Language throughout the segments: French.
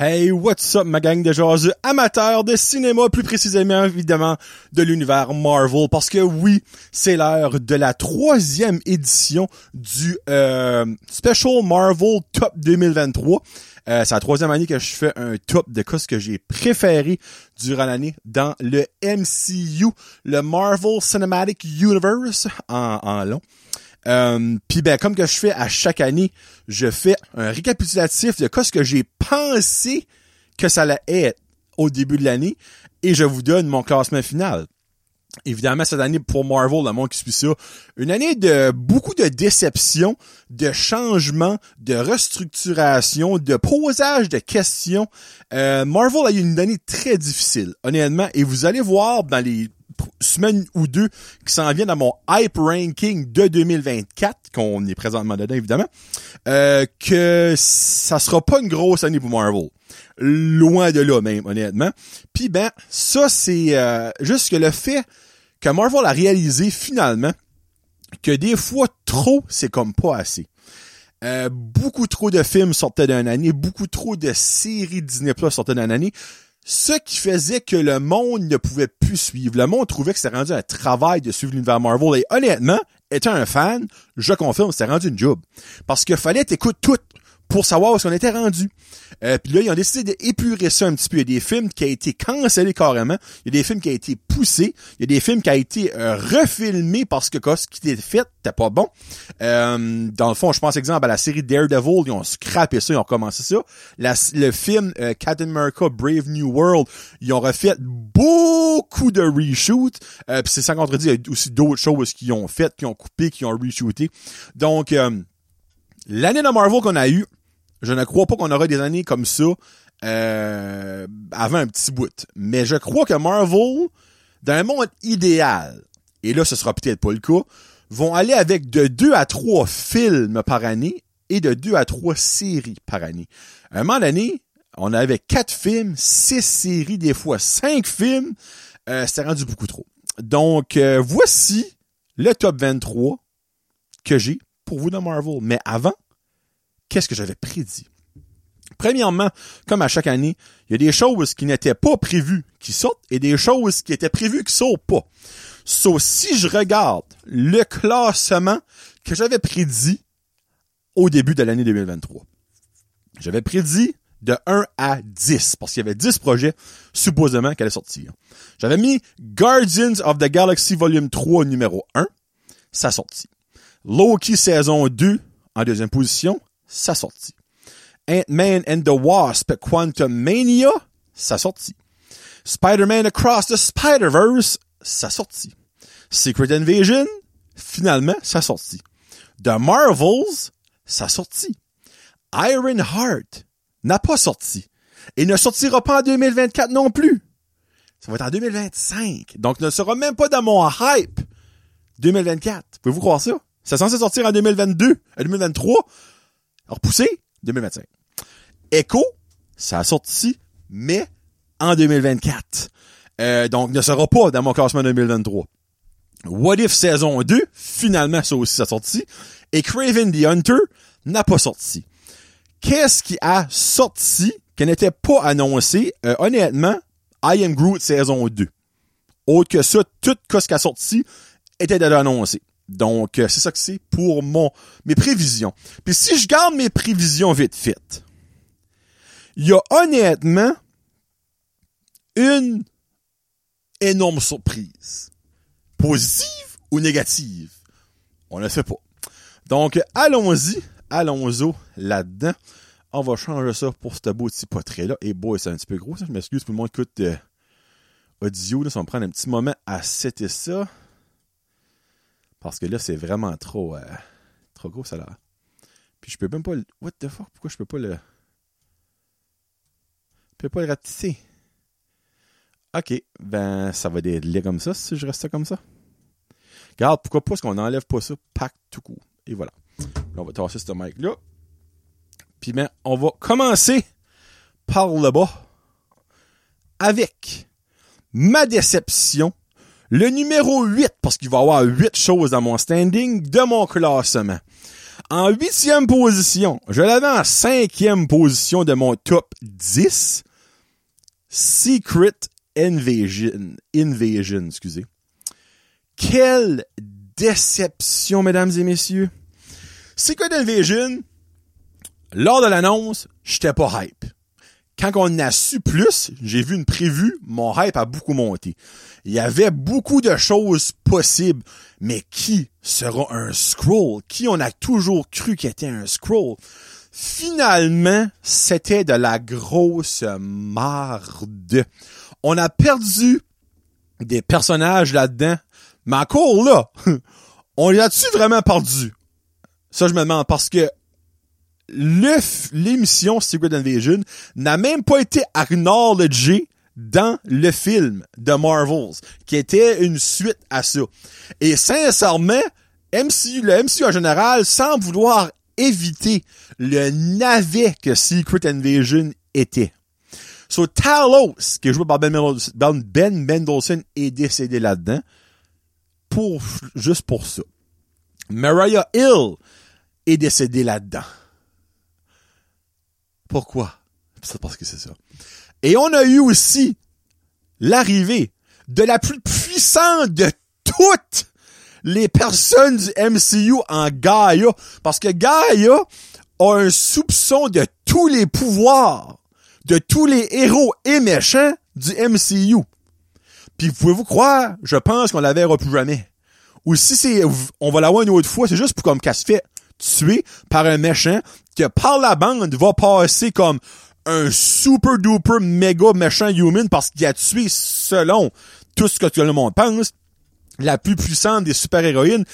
Hey, what's up, ma gang de jaseux amateurs de cinéma, plus précisément, évidemment, de l'univers Marvel, parce que oui, c'est l'heure de la troisième édition du euh, Special Marvel Top 2023. Euh, c'est la troisième année que je fais un top de ce que j'ai préféré durant l'année dans le MCU, le Marvel Cinematic Universe en long. Euh, Puis ben comme que je fais à chaque année, je fais un récapitulatif de ce que j'ai pensé que ça allait être au début de l'année et je vous donne mon classement final. Évidemment, cette année pour Marvel, le monde qui suit ça, une année de beaucoup de déceptions, de changements, de restructuration, de posage de questions. Euh, Marvel a eu une année très difficile, honnêtement, et vous allez voir dans les semaine ou deux qui s'en vient dans mon hype ranking de 2024, qu'on est présentement dedans évidemment, euh, que ça sera pas une grosse année pour Marvel. Loin de là même, honnêtement. Puis ben, ça c'est euh, juste que le fait que Marvel a réalisé finalement que des fois trop, c'est comme pas assez. Euh, beaucoup trop de films sortaient d'une année, beaucoup trop de séries Disney Plus sortaient d'une année ce qui faisait que le monde ne pouvait plus suivre. Le monde trouvait que c'était rendu un travail de suivre l'univers Marvel. Et honnêtement, étant un fan, je confirme, c'était rendu une job. Parce qu'il fallait t'écouter tout pour savoir où est-ce qu'on était rendu. Euh, puis là, ils ont décidé d'épurer ça un petit peu. Il y a des films qui ont été cancellés carrément. Il y a des films qui ont été poussés. Il y a des films qui ont été euh, refilmés parce que ce qui était fait n'était pas bon. Euh, dans le fond, je pense exemple à la série Daredevil. Ils ont scrappé ça, ils ont recommencé ça. le film euh, Captain America Brave New World, ils ont refait beaucoup de reshoots. Euh, puis c'est sans contredit, il y a aussi d'autres choses qu'ils ont fait, qui ont coupé, qui ont reshooté. Donc, l'année de Marvel qu'on a eu je ne crois pas qu'on aura des années comme ça euh, avant un petit bout. Mais je crois que Marvel, dans un monde idéal, et là ce sera peut-être pas le cas, vont aller avec de deux à trois films par année et de deux à trois séries par année. À un moment donné, on avait quatre films, six séries, des fois cinq films. Euh, C'était rendu beaucoup trop. Donc, euh, voici le top 23 que j'ai pour vous dans Marvel. Mais avant, qu'est-ce que j'avais prédit? Premièrement, comme à chaque année, il y a des choses qui n'étaient pas prévues qui sortent et des choses qui étaient prévues qui sortent pas. Sauf si je regarde le classement que j'avais prédit au début de l'année 2023. J'avais prédit de 1 à 10, parce qu'il y avait 10 projets supposément qui allaient sortir. J'avais mis Guardians of the Galaxy Volume 3 numéro 1, ça sortit. Loki saison 2 en deuxième position, ça sortit. Ant-Man and the Wasp Quantum Mania, ça sortit. Spider-Man Across the Spider-Verse, ça sortit. Secret Invasion, finalement, ça sortit. The Marvels, ça sortit. Iron Heart n'a pas sorti. Et ne sortira pas en 2024 non plus. Ça va être en 2025. Donc, ne sera même pas dans mon hype 2024. Pouvez-vous croire ça? C'est censé sortir en 2022, en 2023 repoussé 2025. Echo, ça a sorti, mais en 2024. Euh, donc, ne sera pas dans mon classement 2023. What If saison 2, finalement, ça aussi, ça a sorti. Et Craven the Hunter n'a pas sorti. Qu'est-ce qui a sorti, qui n'était pas annoncé? Euh, honnêtement, I Am Groot saison 2. Autre que ça, tout ce qui a sorti était déjà annoncé. Donc, euh, c'est ça que c'est pour mes prévisions. Puis si je garde mes prévisions vite faites, il y a honnêtement une énorme surprise. Positive ou négative? On ne sait pas. Donc, allons-y, allons-y là-dedans. On va changer ça pour ce beau petit portrait-là. Et boy, c'est un petit peu gros, ça. Je m'excuse pour le monde écoute euh, audio. Là, ça va prendre un petit moment à setter ça. Parce que là, c'est vraiment trop, euh, trop gros, ça là. Puis je peux même pas le... What the fuck? Pourquoi je peux pas le... Je peux pas le rapetisser? Ok, ben ça va délier comme ça si je reste comme ça. Regarde, pourquoi pas qu'on enlève pas ça, pack tout coup. Et voilà. on va tasser ce mic-là. Puis ben, on va commencer par le bas avec ma déception le numéro 8, parce qu'il va y avoir 8 choses dans mon standing, de mon classement. En huitième position, je l'avais en cinquième position de mon top 10. Secret Invasion. Invasion, excusez. Quelle déception, mesdames et messieurs. Secret Invasion, lors de l'annonce, j'étais pas hype. Quand on a su plus, j'ai vu une prévue, mon hype a beaucoup monté. Il y avait beaucoup de choses possibles, mais qui sera un scroll? Qui on a toujours cru qu'il était un scroll? Finalement, c'était de la grosse marde. On a perdu des personnages là-dedans, mais encore là, on les a-tu vraiment perdu? Ça, je me demande, parce que l'émission Secret Invasion n'a même pas été acknowledgée dans le film de Marvels, qui était une suite à ça. Et sincèrement, MCU, le MCU en général, sans vouloir éviter le navet que Secret Invasion était. So, Talos, qui est joué par Ben, ben Mendelsohn, est décédé là-dedans. Pour, juste pour ça. Mariah Hill est décédée là-dedans. Pourquoi? C'est parce que c'est ça. Et on a eu aussi l'arrivée de la plus puissante de toutes les personnes du MCU en Gaia. Parce que Gaia a un soupçon de tous les pouvoirs, de tous les héros et méchants du MCU. Puis pouvez-vous croire, je pense qu'on la verra jamais. Ou si c'est, on va l'avoir une autre fois, c'est juste pour comme qu'elle se fait tuer par un méchant que par la bande va passer comme un super duper méga méchant human parce qu'il a tué selon tout ce que tout le monde pense la plus puissante des super-héroïnes.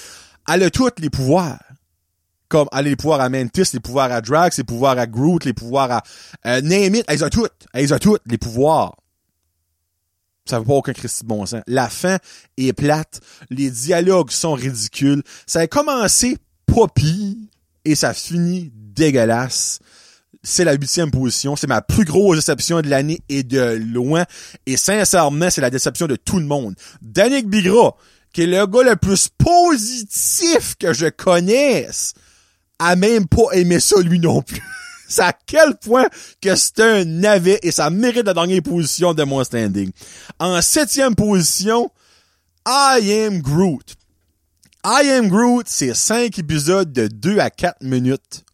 Elle a tous les pouvoirs. Comme elle a les pouvoirs à Mantis, les pouvoirs à Drax, les pouvoirs à Groot, les pouvoirs à euh, Name it, elle a toutes. Elle a toutes les pouvoirs. Ça veut pas aucun Christ de bon sens. La fin est plate. Les dialogues sont ridicules. Ça a commencé pas et ça finit dégueulasse. C'est la huitième position. C'est ma plus grosse déception de l'année et de loin. Et sincèrement, c'est la déception de tout le monde. Danick Bigra, qui est le gars le plus positif que je connaisse, a même pas aimé ça lui non plus. c'est à quel point que c'est un navet et ça mérite la dernière position de mon standing. En septième position, I am Groot. I Am Groot, c'est cinq épisodes de 2 à 4 minutes.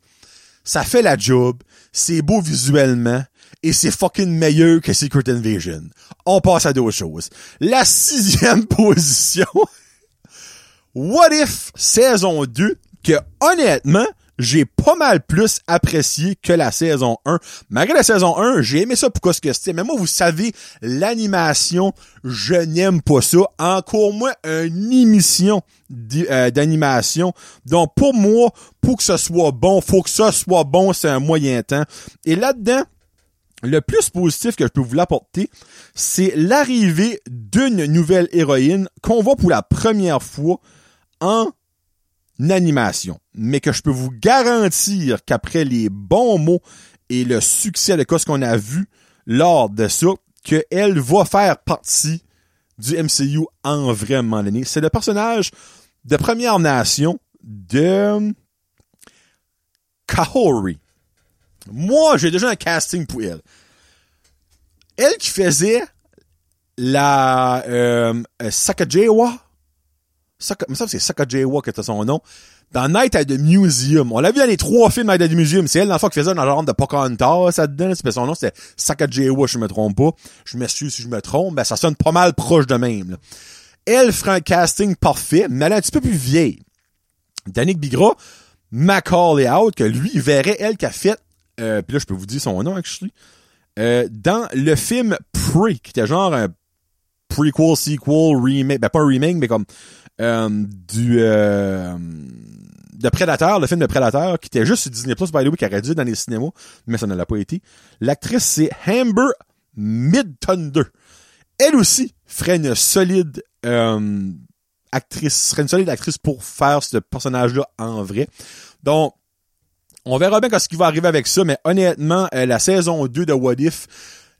Ça fait la job, c'est beau visuellement, et c'est fucking meilleur que Secret Invasion. On passe à d'autres choses. La sixième position, What If saison 2, que honnêtement, j'ai pas mal plus apprécié que la saison 1. Malgré la saison 1, j'ai aimé ça pour ce que c'était. Mais moi, vous savez, l'animation, je n'aime pas ça. Encore moins une émission euh, d'animation. Donc, pour moi, pour que ce soit bon, faut que ça soit bon, c'est un moyen temps. Et là-dedans, le plus positif que je peux vous l'apporter, c'est l'arrivée d'une nouvelle héroïne qu'on voit pour la première fois en animation, mais que je peux vous garantir qu'après les bons mots et le succès de ce qu'on a vu lors de ça, qu'elle va faire partie du MCU en vraiment donné. C'est le personnage de Première Nation de Kahori. Moi, j'ai déjà un casting pour elle. Elle qui faisait la euh, Sakajewa, Saka, me c'est Sakajewa qui était son nom. Dans Night at the Museum. On l'a vu dans les trois films Night at the Museum. C'est elle, dans le qui faisait dans le genre de Pocahontas, ça dedans. C'est son nom, c'était Sakajewa, je me trompe pas. Je m'excuse si je me trompe. Ben, ça sonne pas mal proche de même, Elle ferait un casting parfait, mais elle est un petit peu plus vieille. Danick Bigra, Macaulay Out, que lui, il verrait elle qui a fait, euh, puis là, je peux vous dire son nom, actually, euh, dans le film Pre, qui était genre un prequel, sequel, remake, ben pas un remake, mais comme euh, du euh, de Predator, le film de Predator, qui était juste sur Disney Plus, by the way, qui aurait dû dans les cinémas, mais ça ne l'a pas été. L'actrice, c'est Amber Mid-Thunder. Elle aussi ferait une solide euh, actrice, serait une solide actrice pour faire ce personnage-là en vrai. Donc, on verra bien ce qui va arriver avec ça, mais honnêtement, la saison 2 de What If,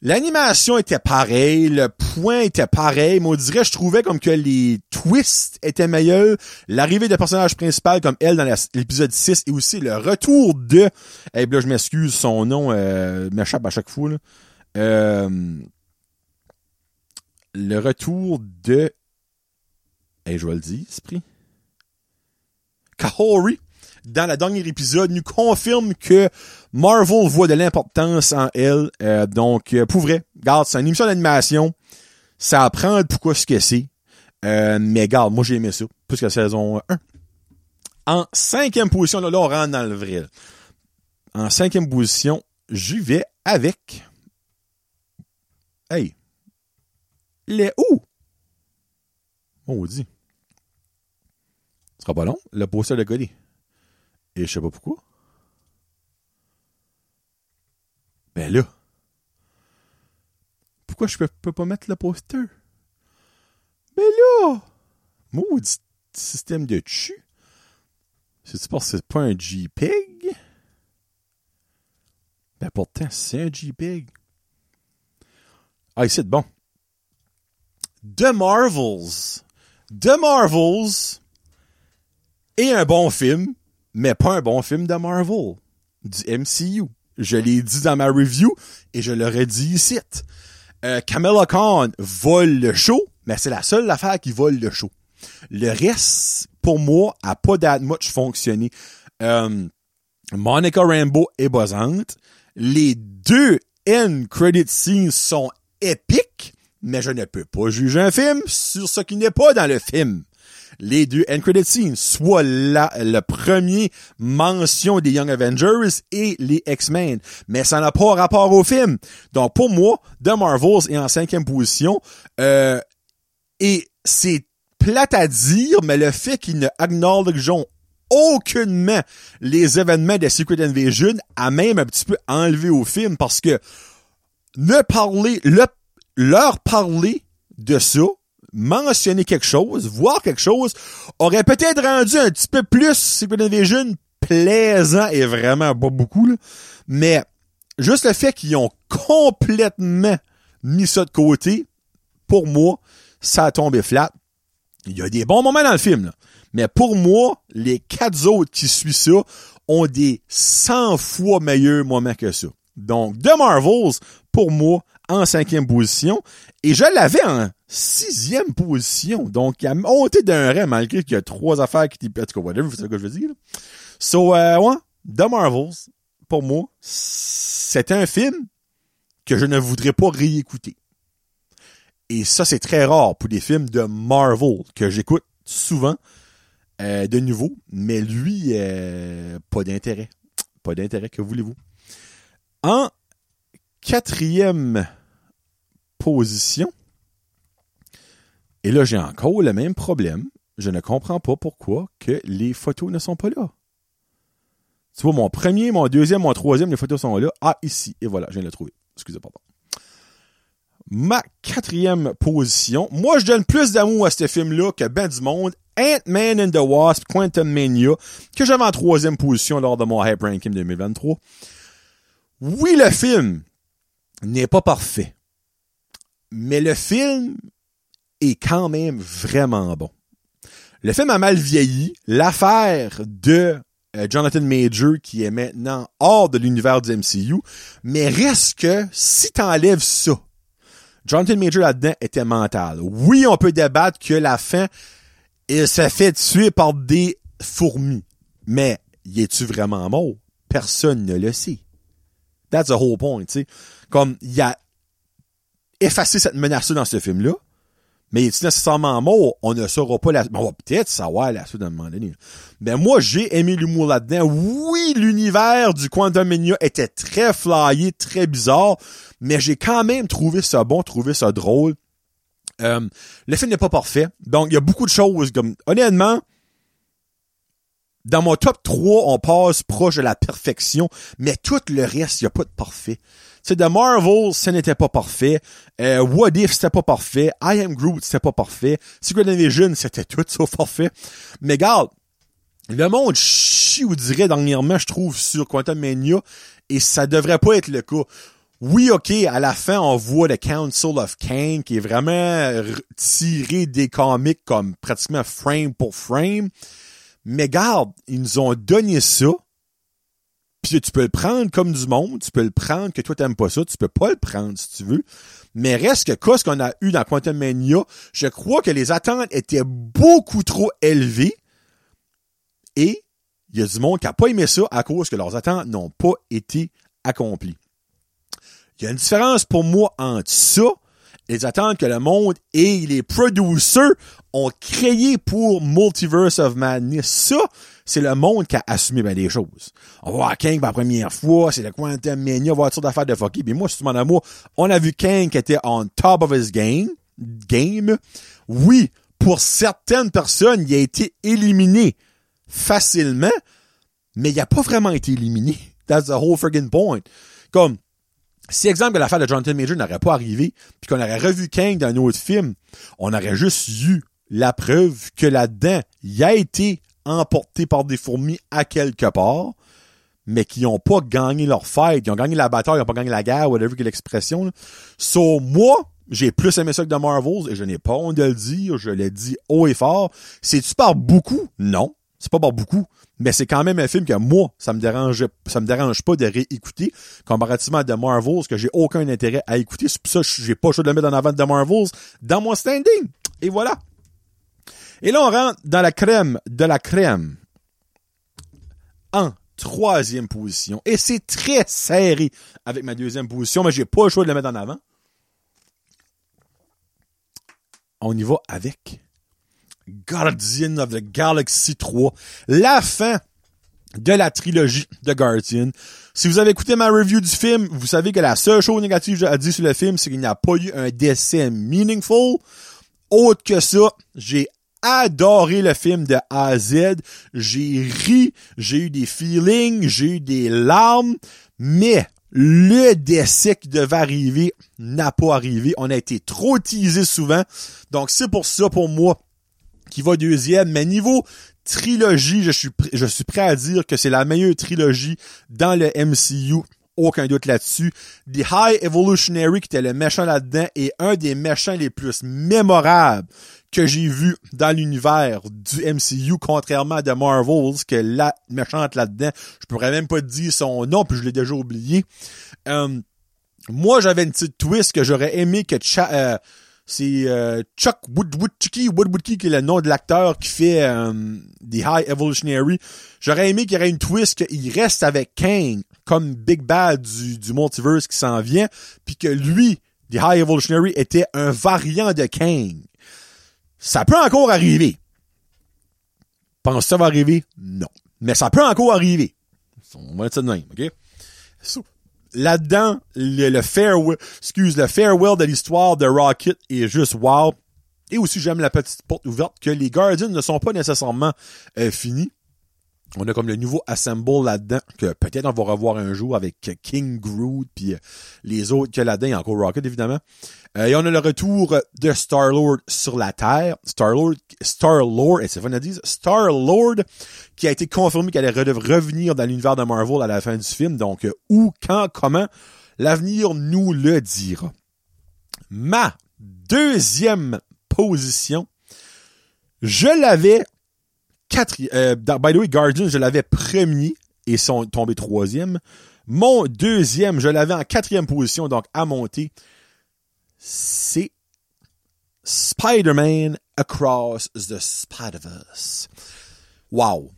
L'animation était pareille, le point était pareil, mais on dirait, je trouvais comme que les twists étaient meilleurs, l'arrivée de personnage principal comme elle dans l'épisode 6 et aussi le retour de, eh là je m'excuse, son nom euh, m'échappe à chaque fois, là. Euh, le retour de, eh je vais le dire, esprit. Kahori, dans le dernier épisode, nous confirme que Marvel voit de l'importance en elle. Euh, donc, euh, pour vrai, garde, c'est une émission d'animation. Ça apprend pourquoi ce que c'est. Euh, mais garde, moi j'ai aimé ça, plus que la saison 1. En cinquième position, là, là, on rentre dans le vrai. En cinquième position, j'y vais avec... Hey! Les où? Maudit. Ce sera pas long, le poster de coller. Et je sais pas pourquoi. Ben là. Pourquoi je peux, peux pas mettre le poster? Ben là! Maudit système de tu. C'est-tu parce que c'est pas un JPEG? Ben pourtant, c'est un JPEG. Ah, ici, bon. The Marvels. The Marvels est un bon film, mais pas un bon film de Marvel. Du MCU. Je l'ai dit dans ma review et je l'aurais dit ici. Euh, Kamala Khan vole le show, mais c'est la seule affaire qui vole le show. Le reste, pour moi, a pas that much fonctionné. Euh, Monica Rambeau est buzzante. Les deux end credit scenes sont épiques, mais je ne peux pas juger un film sur ce qui n'est pas dans le film. Les deux end credit scenes, soit la, le premier mention des Young Avengers et les X-Men, mais ça n'a pas rapport au film. Donc pour moi, The Marvels est en cinquième position, euh, et c'est plate à dire, mais le fait qu'ils ne acknowledgeons aucunement les événements de Secret Invasion a même un petit peu enlevé au film parce que ne parler, le, leur parler de ça, mentionner quelque chose, voir quelque chose, aurait peut-être rendu un petit peu plus Secret Invasion plaisant et vraiment pas beaucoup, là. mais juste le fait qu'ils ont complètement mis ça de côté, pour moi, ça a tombé flat. Il y a des bons moments dans le film, là. Mais pour moi, les quatre autres qui suivent ça ont des 100 fois meilleurs moments que ça. Donc, The Marvels, pour moi, en cinquième position. Et je l'avais en sixième position. Donc, il a monté d'un rang malgré qu'il y a trois affaires qui t'y... En tout cas, whatever, c'est ce que je veux dire. So, euh, The Marvels, pour moi, c'est un film que je ne voudrais pas réécouter. Et ça, c'est très rare pour des films de Marvel que j'écoute souvent euh, de nouveau. Mais lui, euh, pas d'intérêt. Pas d'intérêt, que voulez-vous? En quatrième position, et là, j'ai encore le même problème. Je ne comprends pas pourquoi que les photos ne sont pas là. Tu vois, mon premier, mon deuxième, mon troisième, les photos sont là. Ah, ici. Et voilà, je viens de le trouver. Excusez, pardon ma quatrième position. Moi, je donne plus d'amour à ce film-là que ben du monde. Ant-Man and the Wasp, Quantum Mania, que j'avais en troisième position lors de mon Hype Ranking 2023. Oui, le film n'est pas parfait. Mais le film est quand même vraiment bon. Le film a mal vieilli. L'affaire de euh, Jonathan Major, qui est maintenant hors de l'univers du MCU, mais reste que si t'enlèves ça, Jonathan Major là-dedans était mental. Oui, on peut débattre que la fin, il se fait tuer par des fourmis. Mais, y es-tu vraiment mort? Personne ne le sait. That's the whole point, tu sais. Comme, il a effacé cette menace dans ce film-là. Mais est-il nécessairement mort? On ne saura pas la... On va peut-être savoir la suite à moment donné. Mais moi, j'ai aimé l'humour là-dedans. Oui, l'univers du Quantum Mania était très flyé, très bizarre, mais j'ai quand même trouvé ça bon, trouvé ça drôle. Euh, le film n'est pas parfait. Donc, il y a beaucoup de choses comme... Honnêtement, dans mon top 3, on passe proche de la perfection, mais tout le reste, il n'y a pas de parfait. Sais, The Marvel, ce n'était pas parfait. Euh, What If, c'était pas parfait. I Am Groot, c'était pas parfait. Secret Invasion, c'était tout sauf parfait. Mais regarde, le monde chie ou dirait dernièrement, je trouve, sur Quantum Mania, et ça devrait pas être le cas. Oui, ok, à la fin, on voit le Council of Kang qui est vraiment tiré des comics comme pratiquement frame pour frame. Mais garde, ils nous ont donné ça. Puis tu peux le prendre comme du monde, tu peux le prendre que toi t'aimes pas ça, tu peux pas le prendre si tu veux. Mais reste que quoi ce qu'on a eu dans Quantum Mania, je crois que les attentes étaient beaucoup trop élevées. Et il y a du monde qui a pas aimé ça à cause que leurs attentes n'ont pas été accomplies. Il y a une différence pour moi entre ça les attentes que le monde et les producers ont créé pour Multiverse of Madness. Ça, c'est le monde qui a assumé bien des choses. On va voir pour la première fois, c'est le Quantum Mania, on va d'affaires de fucky. Puis moi, suis mon amour, on a vu Kang qui était on top of his game. Game. Oui, pour certaines personnes, il a été éliminé facilement, mais il n'a pas vraiment été éliminé. That's the whole friggin' point. Comme, si, exemple, l'affaire de Jonathan Major n'aurait pas arrivé, puis qu'on aurait revu Kang dans un autre film, on aurait juste eu la preuve que là-dedans, il a été emporté par des fourmis à quelque part, mais qui n'ont pas gagné leur fight. Ils ont gagné la bataille, ils n'ont pas gagné la guerre, whatever que l'expression. So, moi, j'ai plus aimé ça que The Marvels, et je n'ai pas honte de le dire, je l'ai dit haut et fort. C'est-tu par beaucoup? Non. C'est pas beaucoup mais c'est quand même un film que moi, ça me dérange, me dérange pas de réécouter, comparativement à The Marvels, que j'ai aucun intérêt à écouter. C'est pour ça que j'ai pas le choix de le mettre en avant de The Marvels dans mon standing. Et voilà. Et là, on rentre dans la crème de la crème. En troisième position. Et c'est très serré avec ma deuxième position, mais j'ai pas le choix de le mettre en avant. On y va avec Guardian of the Galaxy 3, la fin de la trilogie de Guardian. Si vous avez écouté ma review du film, vous savez que la seule chose négative que j'ai à dire sur le film, c'est qu'il n'y a pas eu un décès meaningful. Autre que ça, j'ai adoré le film de A à Z. J'ai ri, j'ai eu des feelings, j'ai eu des larmes, mais le décès qui devait arriver n'a pas arrivé. On a été trop teasé souvent. Donc c'est pour ça, pour moi, qui va deuxième. Mais niveau trilogie, je suis, je suis prêt à dire que c'est la meilleure trilogie dans le MCU. Aucun doute là-dessus. The High Evolutionary, qui était le méchant là-dedans, est un des méchants les plus mémorables que j'ai vu dans l'univers du MCU, contrairement à The Marvels, que la méchante là-dedans, je pourrais même pas te dire son nom, puis je l'ai déjà oublié. Euh, moi, j'avais une petite twist que j'aurais aimé que euh, c'est euh, Chuck Woodwoodchiki, Woodwoodki qui est le nom de l'acteur qui fait euh, The High Evolutionary. J'aurais aimé qu'il y ait une twist qu'il reste avec Kang comme Big Bad du, du multiverse qui s'en vient, puis que lui, The High Evolutionary, était un variant de Kang. Ça peut encore arriver. Pense que ça va arriver? Non. Mais ça peut encore arriver. On va être ça de même, OK? Là-dedans, le, le farewell, excuse, le farewell de l'histoire de Rocket est juste wow. Et aussi, j'aime la petite porte ouverte que les Guardians ne sont pas nécessairement euh, finis. On a comme le nouveau Assemble là-dedans, que peut-être on va revoir un jour avec King Groot, puis euh, les autres que là-dedans, encore Rocket, évidemment. Euh, et on a le retour de Star-Lord sur la Terre. Star-Lord, Star-Lord, et c'est fun à dire, Star-Lord, qui a été confirmé qu'elle allait revenir dans l'univers de Marvel à la fin du film. Donc, euh, où, quand, comment, l'avenir nous le dira. Ma deuxième position, je l'avais euh, by the way, Guardian, je l'avais premier et sont tombés troisième. Mon deuxième, je l'avais en quatrième position, donc à monter. C'est Spider-Man Across the Spider-Verse. Wow.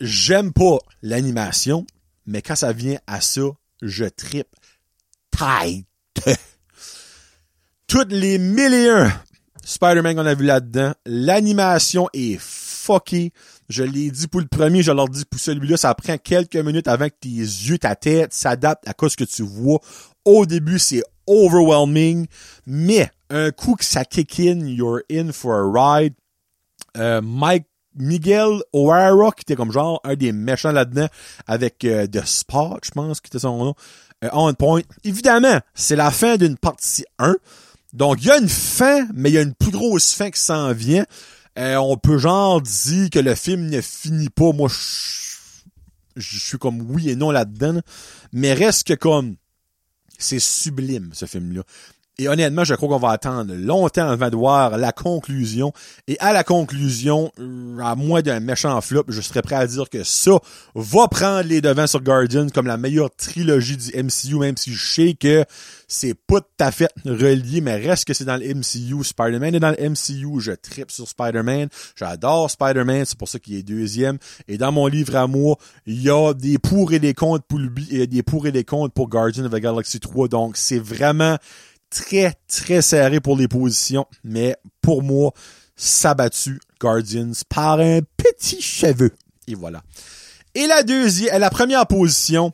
J'aime pas l'animation, mais quand ça vient à ça, je tripe tight. Toutes les mille et un Spider-Man qu'on a vu là-dedans, l'animation est fucké. Je l'ai dit pour le premier, je leur dis pour celui-là, ça prend quelques minutes avant que tes yeux, ta tête s'adaptent à ce que tu vois. Au début, c'est overwhelming, mais un coup que ça kick in, you're in for a ride. Euh, Mike Miguel O'Hara, qui était comme genre un des méchants là-dedans, avec euh, The Spot, je pense, qui était son nom, euh, on point. Évidemment, c'est la fin d'une partie 1. Donc, il y a une fin, mais il y a une plus grosse fin qui s'en vient. Euh, on peut genre dire que le film ne finit pas. Moi, je, suis comme oui et non là-dedans. Mais reste que comme C'est sublime, ce film-là. Et honnêtement, je crois qu'on va attendre longtemps avant de voir la conclusion. Et à la conclusion, à moins d'un méchant flop, je serais prêt à dire que ça va prendre les devants sur Guardians comme la meilleure trilogie du MCU, même si je sais que c'est pas tout à fait relié, mais reste que c'est dans le MCU. Spider-Man est dans le MCU. Je tripe sur Spider-Man. J'adore Spider-Man. C'est pour ça qu'il est deuxième. Et dans mon livre à moi, il y a des pour et des contre pour lui et des pour et des contre pour Guardians of the Galaxy 3. Donc, c'est vraiment très, très serré pour les positions, mais pour moi, ça battu Guardians par un petit cheveu. Et voilà. Et la deuxième, la première position,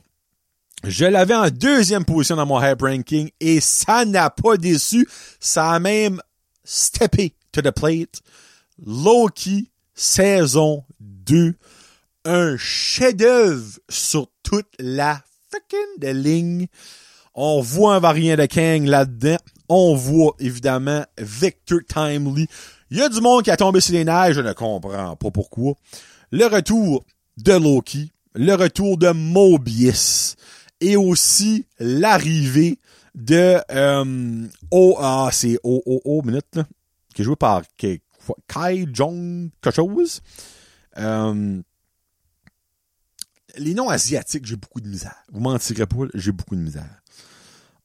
je l'avais en deuxième position dans mon hype ranking et ça n'a pas déçu. Ça a même steppé to the plate. Loki, saison 2. Un chef-d'œuvre sur toute la fucking ligne. On voit un variant de Kang là-dedans. On voit évidemment Victor Timely. Il y a du monde qui a tombé sur les neiges, je ne comprends pas pourquoi. Le retour de Loki, le retour de Mobius et aussi l'arrivée de euh, oh ah c'est oh oh oh minute là, qui est joué par Kai Jong quelque chose. Euh, les noms asiatiques, j'ai beaucoup de misère. Vous mentirez pas, j'ai beaucoup de misère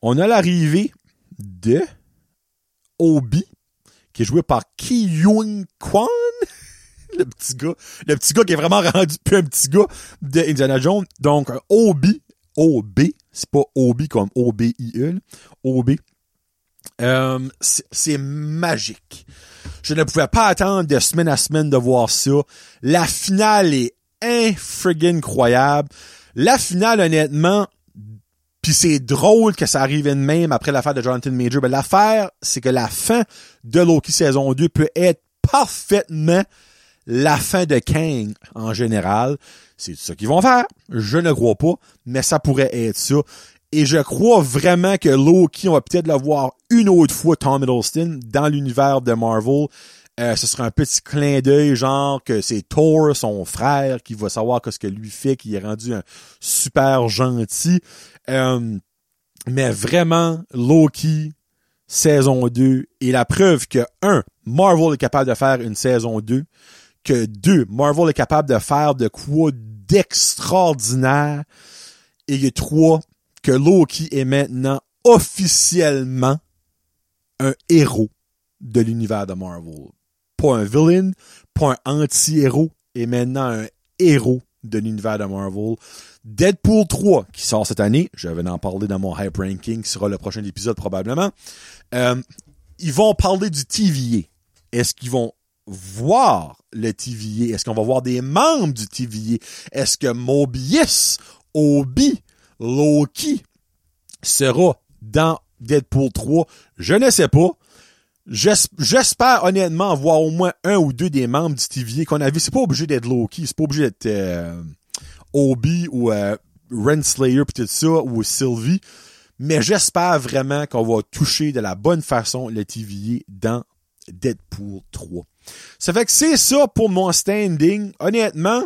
on a l'arrivée de Obi, qui est joué par Ki Yoon Kwan, le petit gars, le petit gars qui est vraiment rendu plus un petit gars de Indiana Jones. Donc, Obi, OB, c'est pas Obi comme O-B-I-E, OB. Euh, c'est magique. Je ne pouvais pas attendre de semaine à semaine de voir ça. La finale est incroyable. La finale, honnêtement, puis c'est drôle que ça arrive de même après l'affaire de Jonathan Major. Mais l'affaire, c'est que la fin de Loki saison 2 peut être parfaitement la fin de Kang en général. C'est ça qu'ils vont faire. Je ne crois pas, mais ça pourrait être ça. Et je crois vraiment que Loki, on va peut-être le voir une autre fois, Tom Hiddleston, dans l'univers de Marvel. Euh, ce sera un petit clin d'œil, genre que c'est Thor, son frère, qui va savoir ce que lui fait, qui est rendu un super gentil. Euh, mais vraiment, Loki, saison 2, est la preuve que, un, Marvel est capable de faire une saison 2, que deux, Marvel est capable de faire de quoi d'extraordinaire, et que trois, que Loki est maintenant officiellement un héros de l'univers de Marvel. Pas un villain, pas un anti-héros, et maintenant un héros de l'univers de Marvel. Deadpool 3 qui sort cette année, je vais en parler dans mon hype ranking, qui sera le prochain épisode probablement. Euh, ils vont parler du TVA. Est-ce qu'ils vont voir le TVA? Est-ce qu'on va voir des membres du TVA? Est-ce que Mobius, Obi, Loki sera dans Deadpool 3? Je ne sais pas. J'espère honnêtement voir au moins un ou deux des membres du TVA qu'on a vu. C'est pas obligé d'être Loki, c'est pas obligé d'être euh, Obi ou euh, Renslayer peut-être ça ou Sylvie. Mais j'espère vraiment qu'on va toucher de la bonne façon le TVA dans Deadpool 3. Ça fait que c'est ça pour mon standing. Honnêtement,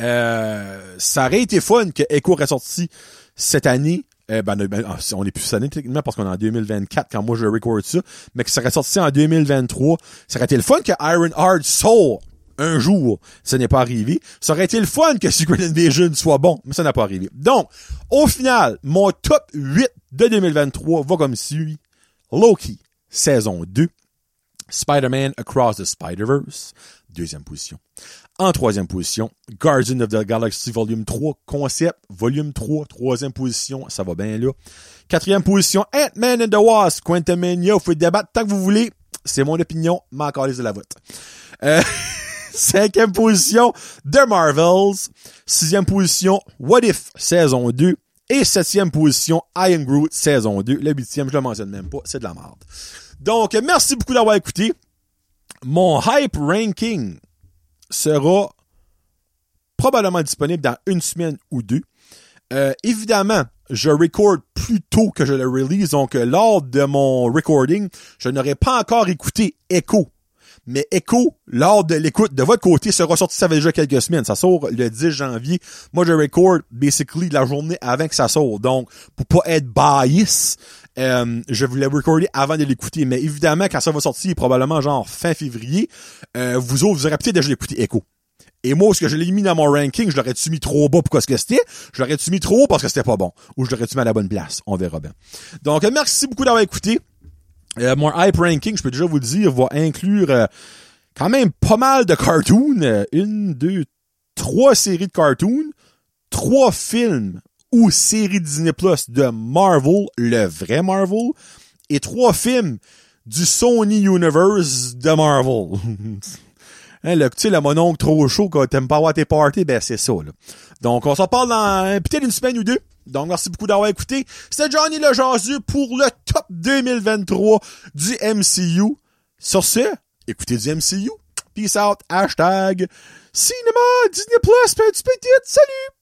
euh, ça aurait été fun que Echo ressorti cette année. Eh ben, ben ah, on est plus année techniquement parce qu'on est en 2024 quand moi je record ça, mais que ça serait sorti en 2023. Ça aurait été le fun que Iron Heart Soul un jour, ce n'est pas arrivé. Ça aurait été le fun que Secret Invasion soit bon, mais ça n'a pas arrivé. Donc, au final, mon top 8 de 2023 va comme suit. Loki, saison 2. Spider-Man Across the Spider-Verse, deuxième position. En troisième position, Guardian of the Galaxy Volume 3, concept, volume 3, troisième position, ça va bien là. Quatrième position, Ant-Man and the Wasp, Quantumania, vous pouvez débattre tant que vous voulez, c'est mon opinion, mais encore de la vote. Euh, cinquième position, The Marvels, sixième position, What If, saison 2, et septième position, I Am Groot, saison 2. Le huitième, je le mentionne même pas, c'est de la merde. Donc, merci beaucoup d'avoir écouté. Mon hype ranking sera probablement disponible dans une semaine ou deux. Euh, évidemment, je record plus tôt que je le release, donc lors de mon recording, je n'aurais pas encore écouté Echo. Mais Echo, lors de l'écoute de votre côté, sera sorti, ça fait déjà quelques semaines. Ça sort le 10 janvier. Moi, je record, basically, la journée avant que ça sorte. Donc, pour pas être bias, euh, je voulais recorder avant de l'écouter. Mais évidemment, quand ça va sortir, probablement genre fin février, euh, vous autres, vous aurez peut-être déjà écouté Echo. Et moi, ce que je l'ai mis dans mon ranking, je l'aurais-tu mis trop bas pour ce que c'était? Je l'aurais-tu mis trop haut parce que c'était pas bon? Ou je l'aurais-tu mis à la bonne place? On verra bien. Donc, merci beaucoup d'avoir écouté. Euh, mon hype ranking, je peux déjà vous le dire, va inclure euh, quand même pas mal de cartoons. Euh, une, deux, trois séries de cartoons, trois films ou séries Disney Plus de Marvel, le vrai Marvel, et trois films du Sony Universe de Marvel. Hein, le, tu sais, le mononcle trop chaud quand t'aimes pas avoir tes parties, ben c'est ça. Là. Donc, on s'en parle dans peut-être une semaine ou deux. Donc, merci beaucoup d'avoir écouté. C'était Johnny Le Jazu pour le top 2023 du MCU. Sur ce, écoutez du MCU. Peace out. Hashtag cinéma, Disney Plus. Salut!